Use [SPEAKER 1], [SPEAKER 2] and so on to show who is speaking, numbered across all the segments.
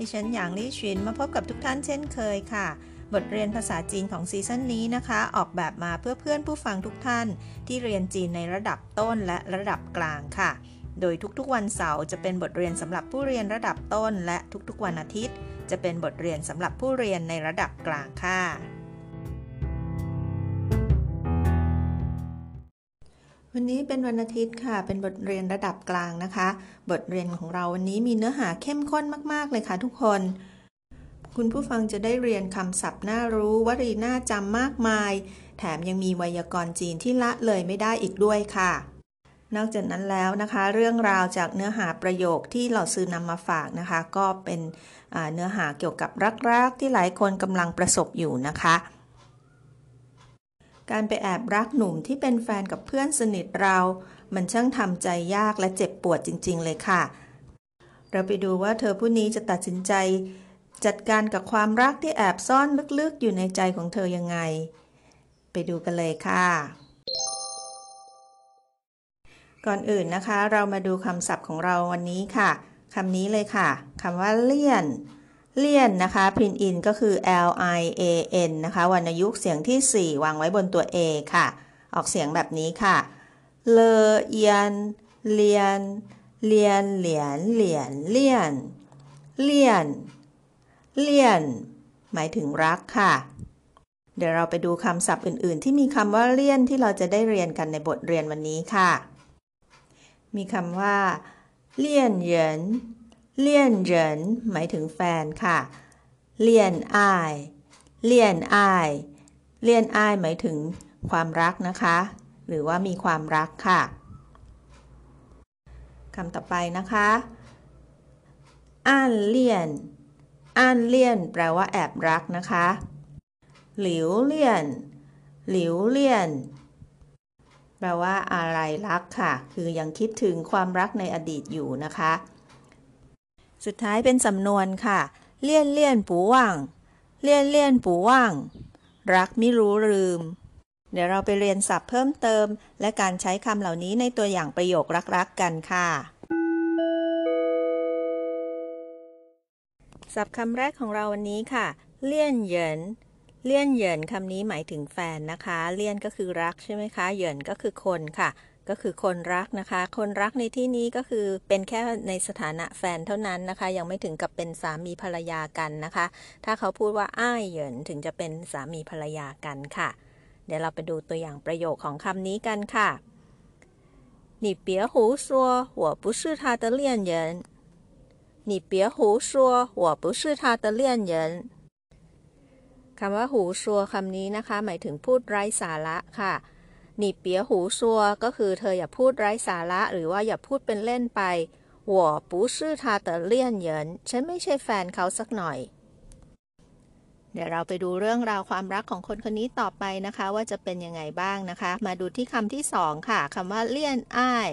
[SPEAKER 1] ดิฉันหยางลี่ชินมาพบกับทุกท่านเช่นเคยค่ะ บทเรียนภาษาจีนของซีซั่นนี้นะคะ ออกแบบมาเพื่อเพื่อนผู้ฟังทุกท่าน ที่เรียนจีนในระดับต้นและระดับกลางค่ะ โดยทุกๆวันเสาร์จะเป็นบทเรียนสำหรับผู้เรียนระดับต้น และทุกๆวันอาทิตย์ จะเป็นบทเรียนสำหรับผู้เรียนในระดับกลางค่ะ วันนี้เป็นวันอาทิตย์ค่ะ เป็นบทเรียนระดับกลางนะคะ บทเรียนของเราวันนี้มีเนื้อหาเข้มข้นมาก ๆ เลยค่ะทุกคน คุณผู้ฟังจะได้เรียนคำศัพท์น่ารู้วลีน่าจำมากมาย แถมยังมีไวยากรณ์จีนที่ละเลยไม่ได้อีกด้วยค่ะ นอกจากนั้นแล้วนะคะ เรื่องราวจากเนื้อหาประโยคที่เราซื้อนำมาฝากนะคะ ก็เป็นเนื้อหาเกี่ยวกับรักๆที่หลายคนกำลังประสบอยู่นะคะ การไปแอบรักหนุ่มที่เป็นแฟนกับเพื่อนสนิทเรา มันช่างทำใจยากและเจ็บปวดจริง ๆ เลยค่ะ เราไปดูว่าเธอผู้นี้จะตัดสินใจ จัดการกับความรักที่แอบซ่อนลึกๆ อยู่ในใจของเธอยังไง ไปดูกันเลยค่ะ ก่อนอื่นนะคะ เรามาดูคำศัพท์ของเราวันนี้ค่ะคำนี้เลยค่ะคำว่าเลี่ยน เลียนนะคะพินอินก็คือ L I A N นะคะวรรณยุกต์เสียงที่ 4 วางไว้บนตัว A ค่ะ ออกเสียงแบบนี้ค่ะ เลเอียน เลียน เลียน เหลียน เหลียน เลียน เลียน เลียน หมายถึงรักค่ะ เดี๋ยวเราไปดูคำศัพท์อื่น ๆ ที่มีคำว่าเลี่ยนที่เราจะได้เรียนกันในบทเรียนวันนี้ค่ะ มีคำว่า เลี่ยนเหยิน เลี่ยนเหรินหมายถึงแฟนค่ะ เลี่ยนอ้ายเลี่ยนอ้ายเลี่ยนอ้ายหมายถึงความรักนะคะ หรือว่ามีความรักค่ะคำต่อไปนะคะอ่านเลี่ยนอ่านเลี่ยน แปลว่าแอบรักนะคะ หลิวเลี่ยน หลิวเลี่ยน แปลว่าอะไรรักค่ะ คือยังคิดถึงความรักในอดีตอยู่นะคะ สุดท้ายเป็นสำนวนค่ะ เลี่ยนเลี่ยนปูว่าง เลี่ยนเลี่ยนปูว่าง รักไม่รู้ลืม เดี๋ยวเราไปเรียนศัพท์เพิ่มเติม และการใช้คำเหล่านี้ในตัวอย่างประโยครักๆกันค่ะ ศัพท์คำแรกของเราวันนี้ค่ะ เลี่ยนเหยินเลี่ยนเหยินคำนี้หมายถึงแฟนนะคะ เลี่ยนก็คือรักใช่ไหมคะ เหยินก็คือคนค่ะ ก็คือคนรักนะคะ คนรักในที่นี้ก็คือเป็นแค่ในสถานะแฟนเท่านั้นนะคะ ยังไม่ถึงกับเป็นสามีภรรยากันนะคะ ถ้าเขาพูดว่าอ้ายเหยินถึงจะเป็นสามีภรรยากันค่ะ เดี๋ยวเราไปดูตัวอย่างประโยคของคำนี้กันค่ะ你别胡说我不是他的恋人你别胡说我不是他的恋人คำว่าหูชัวคำนี้นะคะ หมายถึงพูดไร้สาระค่ะ หนีเปียหูซัวก็คือเธออย่าพูดไร้สาระหรือว่าอย่าพูดเป็นเล่นไป我不是他的恋人ฉันไม่ใช่แฟนเขาสักหน่อย เดี๋ยวเราไปดูเรื่องราวความรักของคนคนนี้ต่อไปนะคะ ว่าจะเป็นยังไงบ้างนะคะ มาดูที่คำที่สองค่ะคำว่าเลี่ยนอ้าย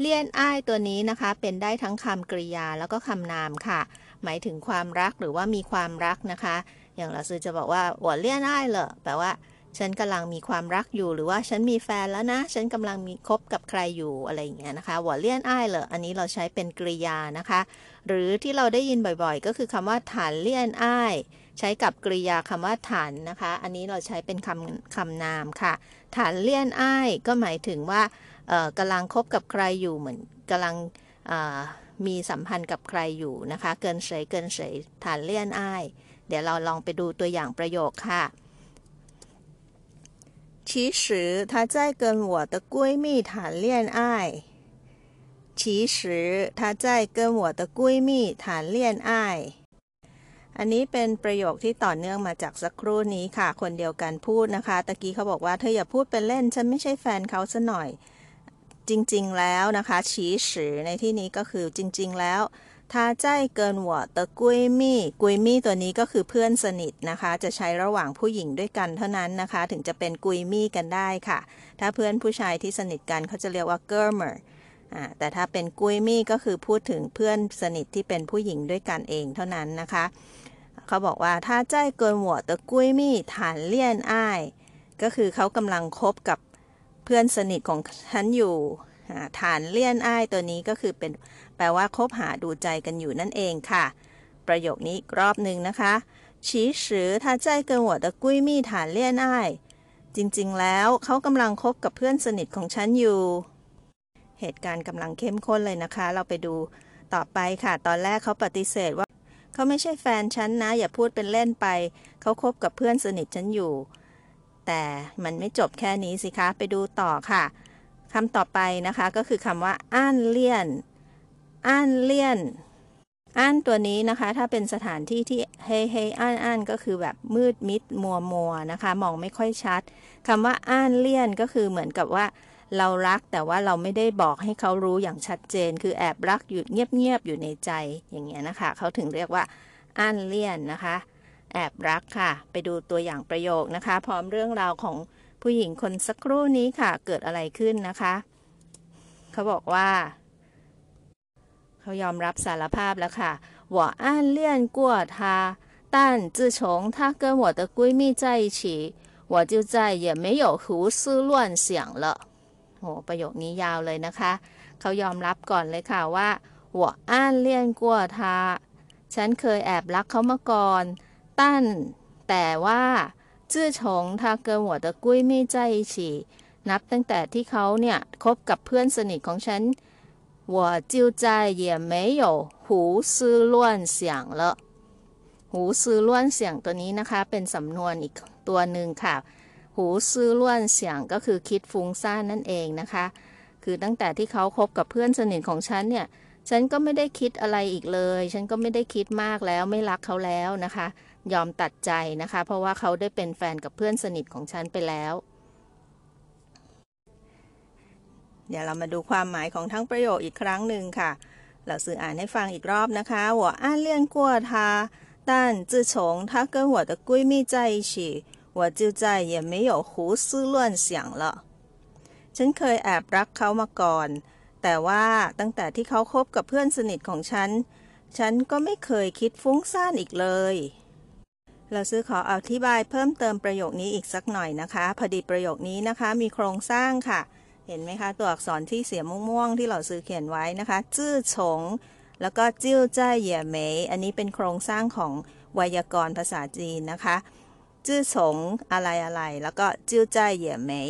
[SPEAKER 1] เลี่ยนอ้ายตัวนี้นะคะ เป็นได้ทั้งคำกริยาแล้วก็คำนามค่ะ หมายถึงความรักหรือว่ามีความรักนะคะ อย่างเราซื้อจะบอกว่าหัวเลี่ยนอ้ายเหรอแปลว่า ฉันกำลังมีความรักอยู่หรือว่าฉันมีแฟนแล้วนะ ฉันกำลังมีคบกับใครอยู่อะไรอย่างเงี้ยนะคะหัวเลี่ยนอ้ายเหรออันนี้เราใช้เป็นกริยานะคะ หรือที่เราได้ยินบ่อยๆ ก็คือคำว่าฐานเลี่ยนอ้ายใช้กับกริยาคำว่าฐานนะคะ อันนี้เราใช้เป็นคำคำนามค่ะ ฐานเลี่ยนอ้ายก็หมายถึงว่ากำลังคบกับใครอยู่เหมือนกำลังมีสัมพันธ์กับใครอยู่นะคะ เกินเฉยเกินเฉยฐานเลี่ยนอ้าย เดี๋ยวเราลองไปดูตัวอย่างประโยคค่ะ 其实她在跟我的闺蜜谈恋爱。其实她在跟我的闺蜜谈恋爱。อันนี้เป็นประโยคที่ต่อเนื่องมาจากสักครู่นี้ค่ะ คนเดียวกันพูดนะคะ ตะกี้เขาบอกว่าเธออย่าพูดเป็นเล่น ฉันไม่ใช่แฟนเขาซะหน่อย จริงๆแล้วนะคะ ฉีสือในที่นี้ก็คือจริงๆแล้ว ถ้าใจเกินหัวตะกุยมี่กุยมี่ตัวนี้ก็คือเพื่อนสนิทนะคะ จะใช้ระหว่างผู้หญิงด้วยกันเท่านั้นนะคะ ถึงจะเป็น 闺蜜 กันได้ค่ะ ถ้าเพื่อนผู้ชายที่สนิทกันเขาจะเรียกว่า 哥们儿 แต่ถ้าเป็น 闺蜜 ก็คือพูดถึงเพื่อนสนิทที่เป็นผู้หญิงด้วยกันเองเท่านั้นนะคะ เขาบอกว่า他在跟我的闺蜜谈恋爱ก็คือเขากำลังคบกับเพื่อนสนิทของฉันอยู่ ฐานเลี่ยนอ้ายตัวนี้ก็คือเป็นแปลว่าคบหาดูใจกันอยู่นั่นเองค่ะ ประโยคนี้รอบหนึ่งนะคะชีสือทาใจเกินหัวตะกุ้ยมีฐานเลี่ยนอ้ายจริงๆ แล้วเขากำลังคบกับเพื่อนสนิทของฉันอยู่ เหตุการณ์กำลังเข้มข้นเลยนะคะ เราไปดูต่อไปค่ะ ตอนแรกเขาปฏิเสธว่า เขาไม่ใช่แฟนฉันนะ อย่าพูดเป็นเล่นไป เขาคบกับเพื่อนสนิทฉันอยู่ แต่มันไม่จบแค่นี้สิคะ ไปดูต่อค่ะ คำต่อไปนะคะก็คือคำว่าอ้านเลี่ยนอ้านเลี่ยนอ้านตัวนี้นะคะ ถ้าเป็นสถานที่ที่เฮเฮอ้านอ้านก็คือแบบมืดมิดมัวมัวนะคะ มองไม่ค่อยชัดคำว่าอ้านเลี่ยนก็คือเหมือนกับว่าเรารักแต่ว่าเราไม่ได้บอกให้เขารู้อย่างชัดเจน คือแอบรักอยู่เงียบๆอยู่ในใจอย่างเงี้ยนะคะ เขาถึงเรียกว่าอ้านเลี่ยนนะคะ แอบรักค่ะ ไปดูตัวอย่างประโยคนะคะ พร้อมเรื่องราวของ ผู้หญิงคนสักครู่นี้ค่ะ เกิดอะไรขึ้นนะคะ เขาบอกว่า เขายอมรับสารภาพแล้วค่ะ我暗恋过他但自从他跟我的闺蜜在一起我就再也没有胡思乱想了โอ้ประโยคนี้ยาวเลยนะคะ เขายอมรับก่อนเลยค่ะว่า我暗恋过他ฉันเคยแอบรักเขามาก่อนตั้นแต่ว่า 自从他跟我的闺蜜在一起นับตั้งแต่ที่เขาเนี่ยคบกับเพื่อนสนิทของฉัน我就再也没有胡思乱想了หูซื้อล้วนเสียงตัวนี้นะคะ เป็นสำนวนอีกตัวหนึ่งค่ะ หูซื้อล้วนเสียงก็คือคิดฟุ้งซ่านนั่นเองนะคะ คือตั้งแต่ที่เขาคบกับเพื่อนสนิทของฉันเนี่ย ฉันก็ไม่ได้คิดอะไรอีกเลย ฉันก็ไม่ได้คิดมากแล้วไม่รักเขาแล้วนะคะ ยอมตัดใจนะคะ เพราะว่าเขาได้เป็นแฟนกับเพื่อนสนิทของฉันไปแล้ว เดี๋ยวเรามาดูความหมายของทั้งประโยคอีกครั้งหนึ่งค่ะ เราสื่ออ่านให้ฟังอีกรอบนะคะ我暗恋过他但自从他跟我的闺蜜在一起我就再也没有胡思乱想了ฉันเคยแอบรักเขามาก่อน แต่ว่าตั้งแต่ที่เขาคบกับเพื่อนสนิทของฉัน ฉันก็ไม่เคยคิดฟุ้งซ่านอีกเลย เราซื้อขออธิบายเพิ่มเติมประโยคนี้อีกสักหน่อยนะคะ พอดีประโยคนี้นะคะมีโครงสร้างค่ะ เห็นไหมคะ ตัวอักษรที่เสียม่วงๆที่เราซื้อเขียนไว้นะคะจื้อฉง แล้วก็จิ้วจ้าเหย่เหมยอันนี้เป็นโครงสร้างของไวยากรณ์ภาษาจีนนะคะจื้อฉงอะไรอะไร แล้วก็จิ้วจ้าเหย่เหมย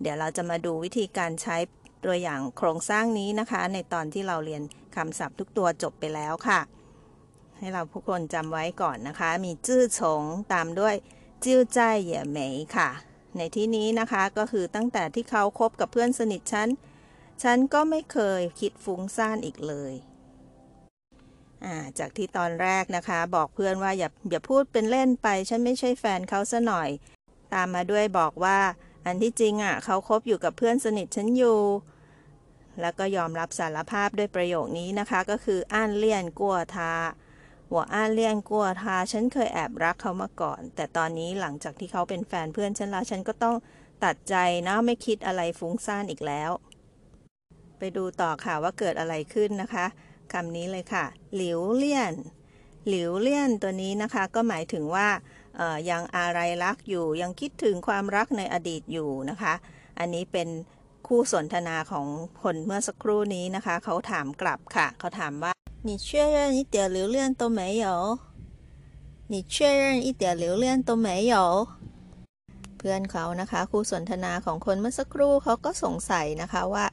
[SPEAKER 1] เดี๋ยวเราจะมาดูวิธีการใช้ตัวอย่างโครงสร้างนี้นะคะ ในตอนที่เราเรียนคำศัพท์ทุกตัวจบไปแล้วค่ะ ให้เราผู้คนจำไว้ก่อนนะคะ มีจื้อฉงตามด้วยจิ้วใจเหย่เหมยค่ะ ในที่นี้นะคะก็คือตั้งแต่ที่เขาคบกับเพื่อนสนิทฉัน ฉันก็ไม่เคยคิดฟุ้งซ่านอีกเลยจากที่ตอนแรกนะคะ บอกเพื่อนว่าอย่าอย่าพูดเป็นเล่นไป ฉันไม่ใช่แฟนเขาซะหน่อย ตามมาด้วยบอกว่า อันที่จริงอะเขาคบอยู่กับเพื่อนสนิทฉันอยู่ แล้วก็ยอมรับสารภาพด้วยประโยคนี้นะคะ ก็คืออ้านเลี่ยนกัวทา หัวอ้านเลี่ยงกลัวทาฉันเคยแอบรักเขามาก่อน แต่ตอนนี้หลังจากที่เขาเป็นแฟนเพื่อนฉันแล้วฉันก็ต้องตัดใจนะไม่คิดอะไรฟุ้งซ่านอีกแล้ว ไปดูต่อค่ะว่าเกิดอะไรขึ้นนะคะคำนี้เลยค่ะ หลิวเลี่ยน หลิวเลี่ยนตัวนี้นะคะ ก็หมายถึงว่ายังอะไรรักอยู่ ยังคิดถึงความรักในอดีตอยู่นะคะ อันนี้เป็นคู่สนทนาของคนเมื่อสักครู่นี้นะคะ เขาถามกลับค่ะ เขาถามว่า 你确认一点留恋都没有你确认一点留恋都没有เพื่อนเขานะคะคู่สนทนาของคนเมื่อสักครู่เขาก็สงสัยนะคะว่า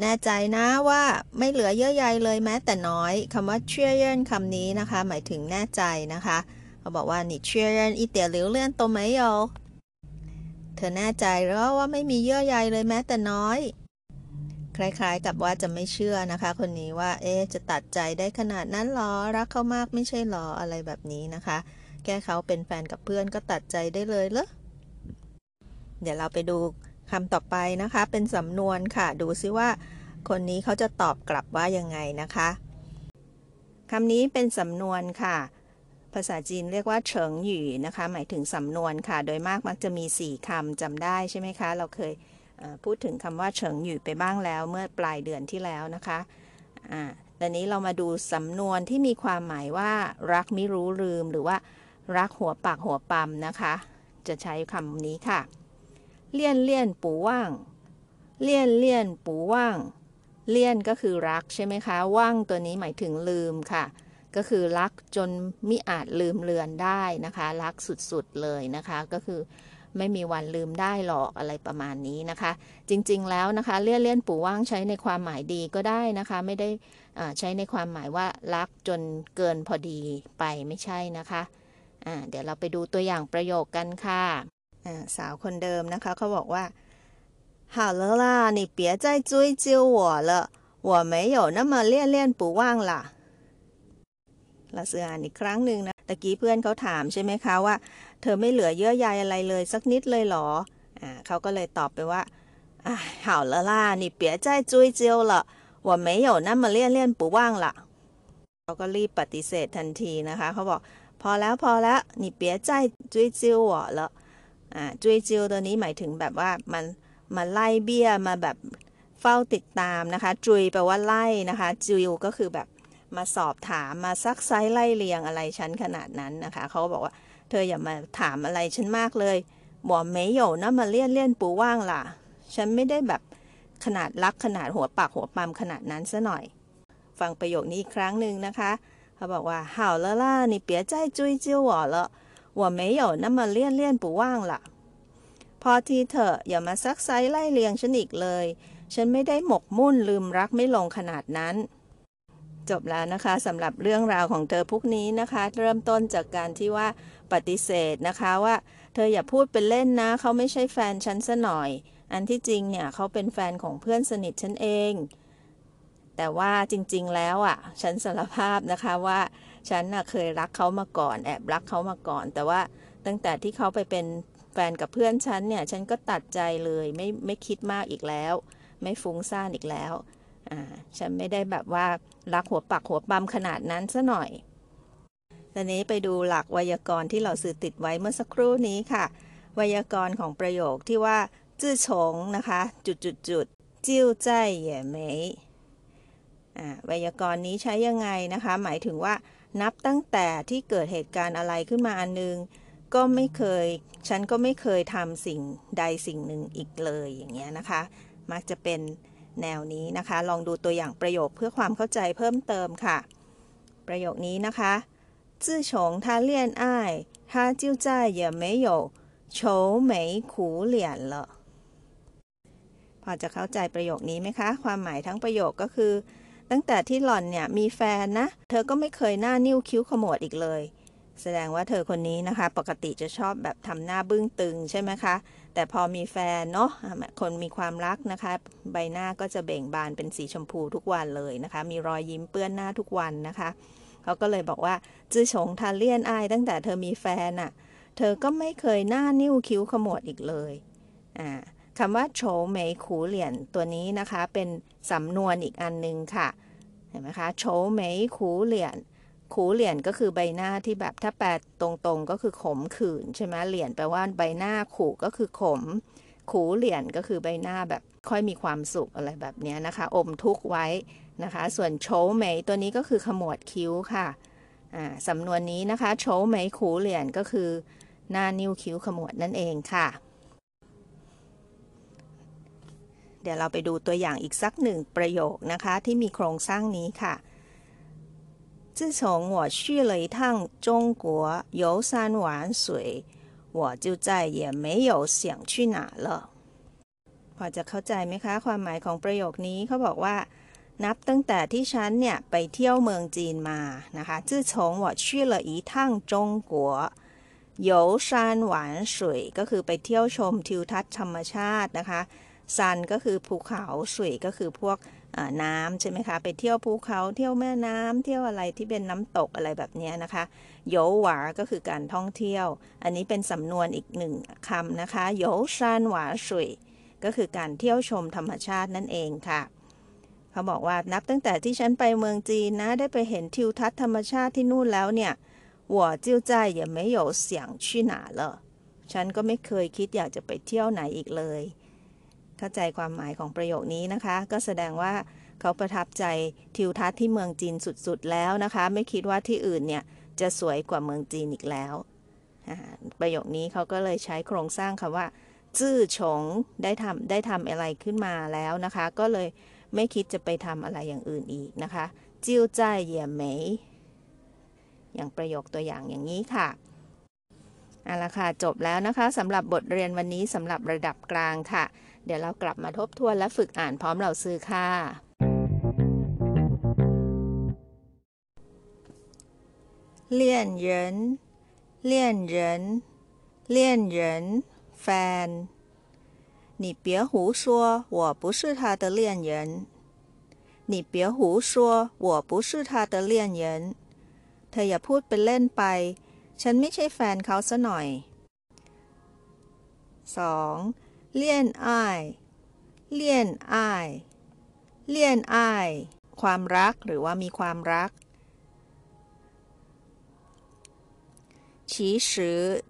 [SPEAKER 1] แน่ใจนะว่าไม่เหลือเยื่อใยเลยแม้แต่น้อยคำว่าเชื่อเยินคำนี้นะคะ หมายถึงแน่ใจนะคะเขาบอกว่า你确认一点留恋都没有เธอแน่ใจหรือว่าไม่มีเยื่อใยเลยแม้แต่น้อย คล้ายๆ กับว่าจะไม่เชื่อนะคะ คนนี้ว่า เอ๊จะตัดใจได้ขนาดนั้นหรอ รักเขามากไม่ใช่หรอ อะไรแบบนี้นะคะแค่เขาเป็นแฟนกับเพื่อนก็ตัดใจได้เลยเหรอ เดี๋ยวเราไปดูคำต่อไปนะคะ เป็นสำนวนค่ะ ดูซิว่า คนนี้เขาจะตอบกลับว่ายังไงนะคะคำนี้เป็นสำนวนค่ะ ภาษาจีนเรียกว่าเฉิงหยู่นะคะ หมายถึงสำนวนค่ะ โดยมากมักจะมี 4คำจำได้ใช่ไหมคะ เราเคย พูดถึงคำว่าเฉิงหยู่ไปบ้างแล้วเมื่อปลายเดือนที่แล้วนะคะอ่าตอนนี้เรามาดูสำนวนที่มีความหมายว่า รักไม่รู้ลืมหรือว่า รักหัวปากหัวปั๊มนะคะ จะใช้คำนี้ค่ะ เลี่ยนเลี่ยนปูว่าง เลี่ยนเลี่ยนปูว่าง เลี่ยนก็คือรักใช่ไหมคะ ว่างตัวนี้หมายถึงลืมค่ะ ก็คือรักจนมิอาจลืมเลือนได้นะคะ รักสุดๆเลยนะคะ ก็คือ ไม่มีวันลืมได้หรอกอะไรประมาณนี้นะคะ จริงๆแล้วนะคะ เลี่ยนเลี่ยนปู่ว่างใช้ในความหมายดีก็ได้นะคะ ไม่ได้ใช้ในความหมายว่ารักจนเกินพอดีไปไม่ใช่นะคะเดี๋ยวเราไปดูตัวอย่างประโยคกันค่ะสาวคนเดิมนะคะเขาบอกว่า好了啦你别再追究我了我没有那么恋恋不忘啦เราสื่ออ่านอีกครั้งหนึ่งนะตะกี้เพื่อนเขาถามใช่ไหมคะว่า เธอไม่เหลือเยื่อใยอะไรเลยสักนิดเลยหรออ่าเขาก็เลยตอบไปว่าอ่า好了啦你别再追究了我没有那么恋恋不忘了เขาก็รีบปฏิเสธทันทีนะคะเขาบอกพอแล้วพอแล้ว你别再追究我了อ่า追究ตัวนี้หมายถึงแบบว่ามันมาไล่เบี้ยมาแบบเฝ้าติดตามนะคะจุยแปลว่าไล่นะคะจิวก็คือแบบมาสอบถามมาซักไซไล่เลียงอะไรฉันขนาดนั้นนะคะเขาบอกว่า เ ธออย่ามาถามอะไรฉันมากเลยบอกไม่โยนะมาเลี่ยนเลี่ยนปูว่างล่ะ ฉันไม่ได้แบบขนาดรักขนาดหัวปากหัวปั๊มขนาดนั้นซะหน่อย ฟังประโยคนี้อีกครั้งหนึ่งนะคะเขาบอกว่า好了啦你别再追究我了我没有那么恋恋不忘了พอทีเถอะอย่ามาซักไซไล่เลียงฉันอีกเลย ฉันไม่ได้หมกมุ่นลืมรักไม่ลงขนาดนั้นจบแล้วนะคะสำหรับเรื่องราวของเธอพวกนี้นะคะ เริ่มต้นจากการที่ว่า ปฏิเสธนะคะว่า เธออย่าพูดเป็นเล่นนะ เขาไม่ใช่แฟนฉันซะหน่อย อันที่จริงเนี่ยเขาเป็นแฟนของเพื่อนสนิทฉันเอง แต่ว่าจริงๆแล้วอะ ฉันสารภาพนะคะว่าฉันน่ะเคยรักเขามาก่อน แอบรักเขามาก่อน แต่ว่าตั้งแต่ที่เขาไปเป็นแฟนกับเพื่อนฉันเนี่ยฉันก็ตัดใจเลยไม่ไม่คิดมากอีกแล้ว ไม่ฟุ้งซ่านอีกแล้วฉันไม่ได้แบบว่ารักหัวปักหัวปั๊มขนาดนั้นซะหน่อย ตอนนี้ไปดูหลักไวยากรณ์ที่เราสื่อติดไว้เมื่อสักครู่นี้ค่ะ ไวยากรณ์ของประโยคที่ว่าจื้อฉงนะคะ จุดจุดจุดจิ้วใจเหย่เมยไวยากรณ์นี้ใช้ยังไงนะคะ หมายถึงว่านับตั้งแต่ที่เกิดเหตุการณ์อะไรขึ้นมาอันนึง ก็ไม่เคย ฉันก็ไม่เคยทำสิ่งใดสิ่งหนึ่งอีกเลยอย่างเงี้ยนะคะ มักจะเป็นแนวนี้นะคะ ลองดูตัวอย่างประโยคเพื่อความเข้าใจเพิ่มเติมค่ะ ประโยคนี้นะคะ 自从他恋爱他就再也没有愁眉苦脸了พอจะเข้าใจประโยคนี้ไหมคะ ความหมายทั้งประโยคก็คือ ตั้งแต่ที่หล่อนเนี่ยมีแฟนนะ เธอก็ไม่เคยหน้านิ้วคิ้วขมวดอีกเลย แสดงว่าเธอคนนี้นะคะ ปกติจะชอบแบบทำหน้าบึ้งตึงใช่ไหมคะแต่พอมีแฟนเนาะคนมีความรักนะคะ ใบหน้าก็จะเบ่งบานเป็นสีชมพูทุกวันเลยนะคะ มีรอยยิ้มเปื้อนหน้าทุกวันนะคะ เขาก็เลยบอกว่า จื้อฉงทาเลียนอายตั้งแต่เธอมีแฟนอะ่ะ เธอก็ไม่เคยหน้านิ้วคิ้วขมวดอีกเลยอ่าคำว่าโฉเหมยขูเหรียญตัวนี้นะคะ เป็นสำนวนอีกอันนึงค่ะ เห็นไหมคะโฉเหมยขูเหรียญขูเหรียญก็คือใบหน้าที่แบบถ้าแปลตรงๆก็คือขมขื่นใช่ไหมเหรียญแปลว่าใบหน้าขูก็คือขม ขูเหรียญก็คือใบหน้าแบบค่อยมีความสุขอะไรแบบนี้นะคะ อมทุกไว้ นะคะ ส่วนโชว์เมยตัวนี้ก็คือขมวดคิ้วค่ะสำนวนนี้นะคะโชว์เมยขูเหรียญก็คือ หน้านิ้วคิ้วขมวดนั่นเองค่ะ เดี๋ยวเราไปดูตัวอย่างอีกสักหนึ่งประโยคนะคะ ที่มีโครงสร้างนี้ค่ะ自从我去了一趟中国游山玩水，我就再也没有想去哪了。พอจะเข้าใจไหมคะ ความหมายของประโยคนี้เขาบอกว่า นับตั้งแต่ที่ฉันเนี่ยไปเที่ยวเมืองจีนมานะคะ自从我去了一趟中国游山玩水ก็คือไปเที่ยวชมทิวทัศน์ธรรมชาตินะคะซันก็คือภูเขาสุยก็คือพวกน้ำใช่ไหมคะ ไปเที่ยวภูเขาเที่ยวแม่น้ำเที่ยวอะไรที่เป็นน้ำตกอะไรแบบนี้นะคะโยหวาก็คือการท่องเที่ยว อันนี้เป็นสำนวนอีกหนึ่งคำนะคะโยชานหวาสุยก็คือการเที่ยวชมธรรมชาตินั่นเองค่ะ เขาบอกว่านับตั้งแต่ที่ฉันไปเมืองจีนนะ ได้ไปเห็นทิวทัศน์ธรรมชาติที่นู่นแล้วเนี่ย我就再也没有想去哪了ฉันก็ไม่เคยคิดอยากจะไปเที่ยวไหนอีกเลย เข้าใจความหมายของประโยคนี้นะคะ ก็แสดงว่าเขาประทับใจทิวทัศน์ที่เมืองจีนสุดๆแล้วนะคะ ไม่คิดว่าที่อื่นเนี่ยจะสวยกว่าเมืองจีนอีกแล้วประโยคนี้เขาก็เลยใช้โครงสร้างคำว่าจื้อฉงได้ทำได้ทำอะไรขึ้นมาแล้วนะคะ ก็เลย ไม่คิดจะไปทำอะไรอย่างอื่นอีกนะคะจิ้วจ้ายเย่เหมยอย่างประโยคตัวอย่างอย่างนี้ค่ะเอาละค่ะจบแล้วนะคะสำหรับบทเรียนวันนี้สำหรับระดับกลางค่ะ เดี๋ยวเรากลับมาทบทวนและฝึกอ่านพร้อมเราซื้อค่ะ เลี่ยนเหรินเลี่ยนเหรินเลี่ยนเหรินแฟน 你别胡说，我不是他的恋人。你别胡说，我不是他的恋人。เธออย่าพูดเป็นเล่นไป ฉันไม่ใช่แฟนเขาซะหน่อย 2. เลี่ยนอ้ายเลี่ยนอ้ายเลี่ยนอ้ายความรักหรือว่ามีความรัก其实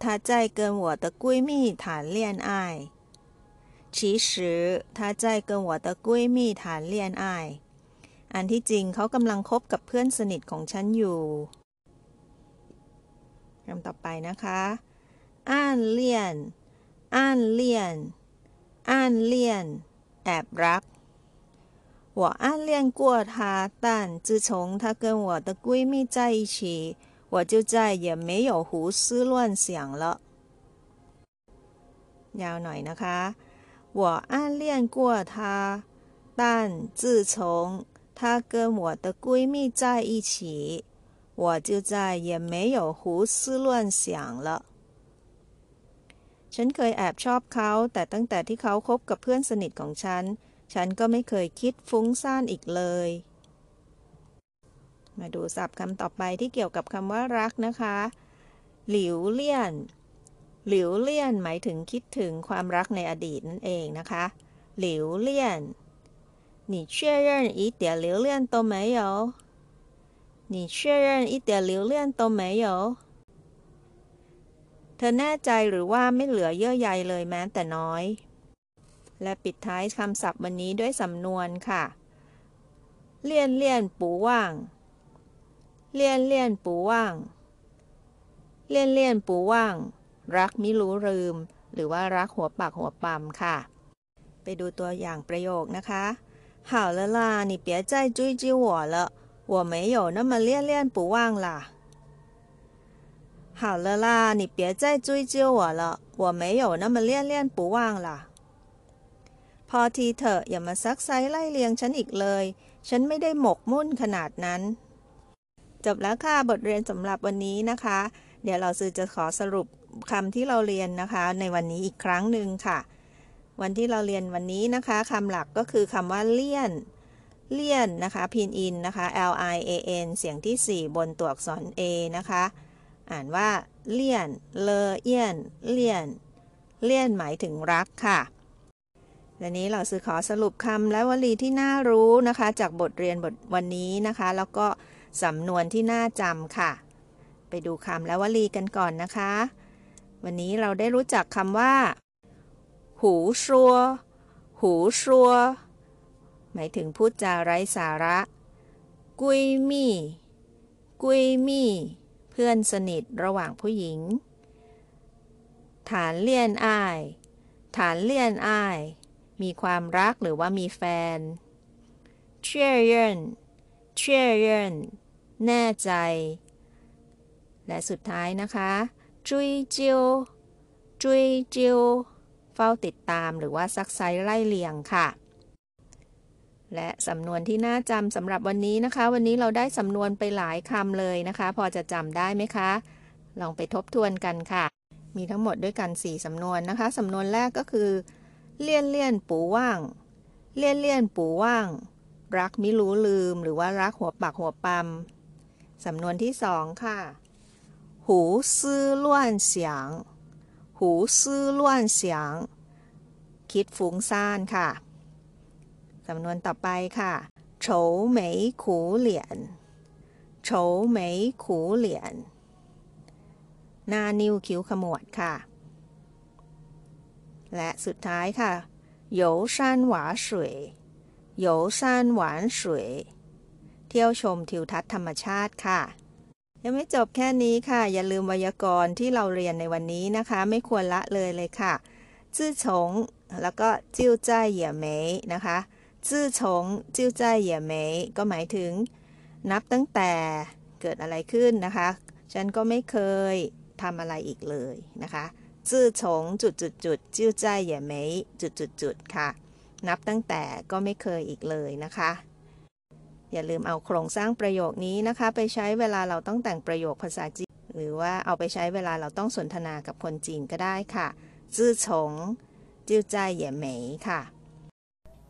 [SPEAKER 1] 他在跟我的闺蜜谈恋爱 其实他在跟我的闺蜜谈恋爱อันที่จริงเขากำลังคบกับเพื่อนสนิทของฉันอยู่คำต่อไปนะคะอ่านเลี่ยนอ่านเลี่ยนอ่านเลี่ยนแอบรัก我暗恋过他，但自从他跟我的闺蜜在一起，我就再也没有胡思乱想了。ยาวหน่อยนะคะ 我暗恋过他，但自从他跟我的闺蜜在一起，我就再也没有胡思乱想了。ฉันเคยแอบชอบเขา แต่ตั้งแต่ที่เขาคบกับเพื่อนสนิทของฉัน ฉันก็ไม่เคยคิดฟุ้งซ่านอีกเลย มาดูศัพท์คำต่อไปที่เกี่ยวกับคำว่ารักนะคะ หลิวเลี่ยน หลิวเลี่ยนหมายถึงคิดถึงความรักในอดีตนั่นเองนะคะ หลิวเลี่ยน你确认一点留恋都没有你确认一点留恋都没有เธอแน่ใจหรือว่าไม่เหลือเยื่อใยเลยแม้แต่น้อย และปิดท้ายคำศัพท์วันนี้ด้วยสำนวนค่ะ เลี่ยนเลี่ยนปูว่าง เลี่ยนเลี่ยนปูว่าง เลี่ยนเลี่ยนปูว่าง รักมิรู้ลืม หรือว่ารักหัวปากหัวปั๊มค่ะ ไปดูตัวอย่างประโยคนะคะ好了啦你别再追究我了我没有那么恋恋不忘啦好了啦你别再追究我了我没有那么恋恋不忘啦พอทีเถอะอย่ามาซักไซไล่เลียงฉันอีกเลย ฉันไม่ได้หมกมุ่นขนาดนั้น จบแล้วค่ะบทเรียนสำหรับวันนี้นะคะ เดี๋ยวเราซื้อจะขอสรุป คำที่เราเรียนนะคะในวันนี้อีกครั้งหนึ่งค่ะ วันที่เราเรียนวันนี้นะคะคำหลักก็คือคำว่าเลี่ยน เลี่ยนนะคะพินอินนะคะ L I A N เสียงที่ 4 บนตัวอักษร A นะคะ อ่านว่าเลี่ยน เลเอียน เลี่ยน เลี่ยนหมายถึงรักค่ะและนี้เราซื้อขอสรุปคำและวลีที่น่ารู้นะคะ จากบทเรียนบทวันนี้นะคะ แล้วก็สำนวนที่น่าจำค่ะ ไปดูคำและวลีกันก่อนนะคะ วันนี้เราได้รู้จักคำว่า หูชัว หูชัว หมายถึงพูดจาไร้สาระ กุยมี่ กุยมี่ เพื่อนสนิทระหว่างผู้หญิง ฐานเลี่ยนอ้าย ฐานเลี่ยนอ้าย มีความรักหรือว่ามีแฟนเชื่อเยินเชื่อเยินแน่ใจ และสุดท้ายนะคะ จุยเจียวจุยเจียวเฝ้าติดตามหรือว่าซักไซไล่เลียงค่ะ และสำนวนที่น่าจำสำหรับวันนี้นะคะ วันนี้เราได้สำนวนไปหลายคำเลยนะคะ พอจะจำได้ไหมคะ ลองไปทบทวนกันค่ะ มีทั้งหมดด้วยกัน 4 สำนวนนะคะ สำนวนแรกก็คือ เลี่ยนเลี่ยนปูว่าง เลี่ยนเลี่ยนปูว่าง รักมิรู้ลืม หรือว่ารักหัวปากหัวปั๊มสำนวนที่สองค่ะ 胡思乱想胡思乱想คิดฟุ้งซ่านค่ะ สำนวนต่อไปค่ะ 愁眉苦脸愁眉苦脸หน้านิ้วคิ้วขมวดค่ะ และสุดท้ายค่ะ游山玩水游山玩水เที่ยวชมทิวทัศน์ธรรมชาติค่ะ ยังไม่จบแค่นี้ค่ะ อย่าลืมไวยากรณ์ที่เราเรียนในวันนี้นะคะ ไม่ควรละเลยเลยค่ะจื้อฉงแล้วก็จิ้วจ้ายเหยี่ยเมยนะคะจื้อฉงจิ้วจ้ายเหยี่ยเมยก็หมายถึง นับตั้งแต่เกิดอะไรขึ้นนะคะ ฉันก็ไม่เคยทำอะไรอีกเลยนะคะจื้อฉงจุดจุดจุดจิ้วจ้ายเหยี่ยเมยจุดจุดจุดค่ะ นับตั้งแต่ก็ไม่เคยอีกเลยนะคะ อย่าลืมเอาโครงสร้างประโยคนี้นะคะ ไปใช้เวลาเราต้องแต่งประโยคภาษาจีน หรือว่าเอาไปใช้เวลาเราต้องสนทนากับคนจีนก็ได้ค่ะจื้อฉงจิ้วใจเหย่เหมยค่ะ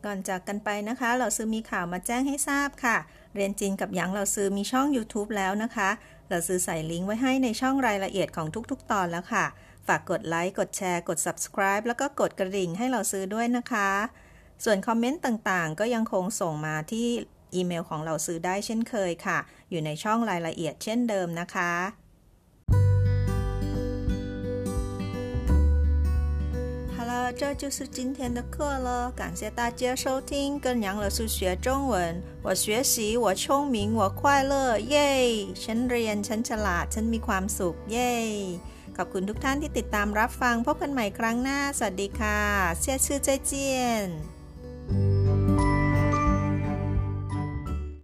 [SPEAKER 1] ก่อนจากกันไปนะคะ เราซื้อมีข่าวมาแจ้งให้ทราบค่ะ เรียนจีนกับหยางเราซื้อมีช่อง YouTube แล้วนะคะ เราซื้อใส่ลิงก์ไว้ให้ในช่องรายละเอียดของทุกๆ ตอนแล้วค่ะ ฝากกดไลค์กดแชร์ กด subscribe แล้วก็กดกระดิ่งให้เราซื้อด้วยนะคะ ส่วนคอมเมนต์ต่างๆ ก็ยังคงส่งมาที่ อีเมลของเราซื้อได้เช่นเคยค่ะ อยู่ในช่องรายละเอียดเช่นเดิมนะคะ这就是今天的课了，感谢大家收听，跟杨老师学中文。我学习，我聪明，我快乐，耶！ฉันเรียน ฉันฉลาด ฉันมีความสุข เย้ขอบคุณทุกท่านที่ติดตามรับฟัง พบกันใหม่ครั้งหน้า สวัสดีค่ะเสียชื่อใจเจียน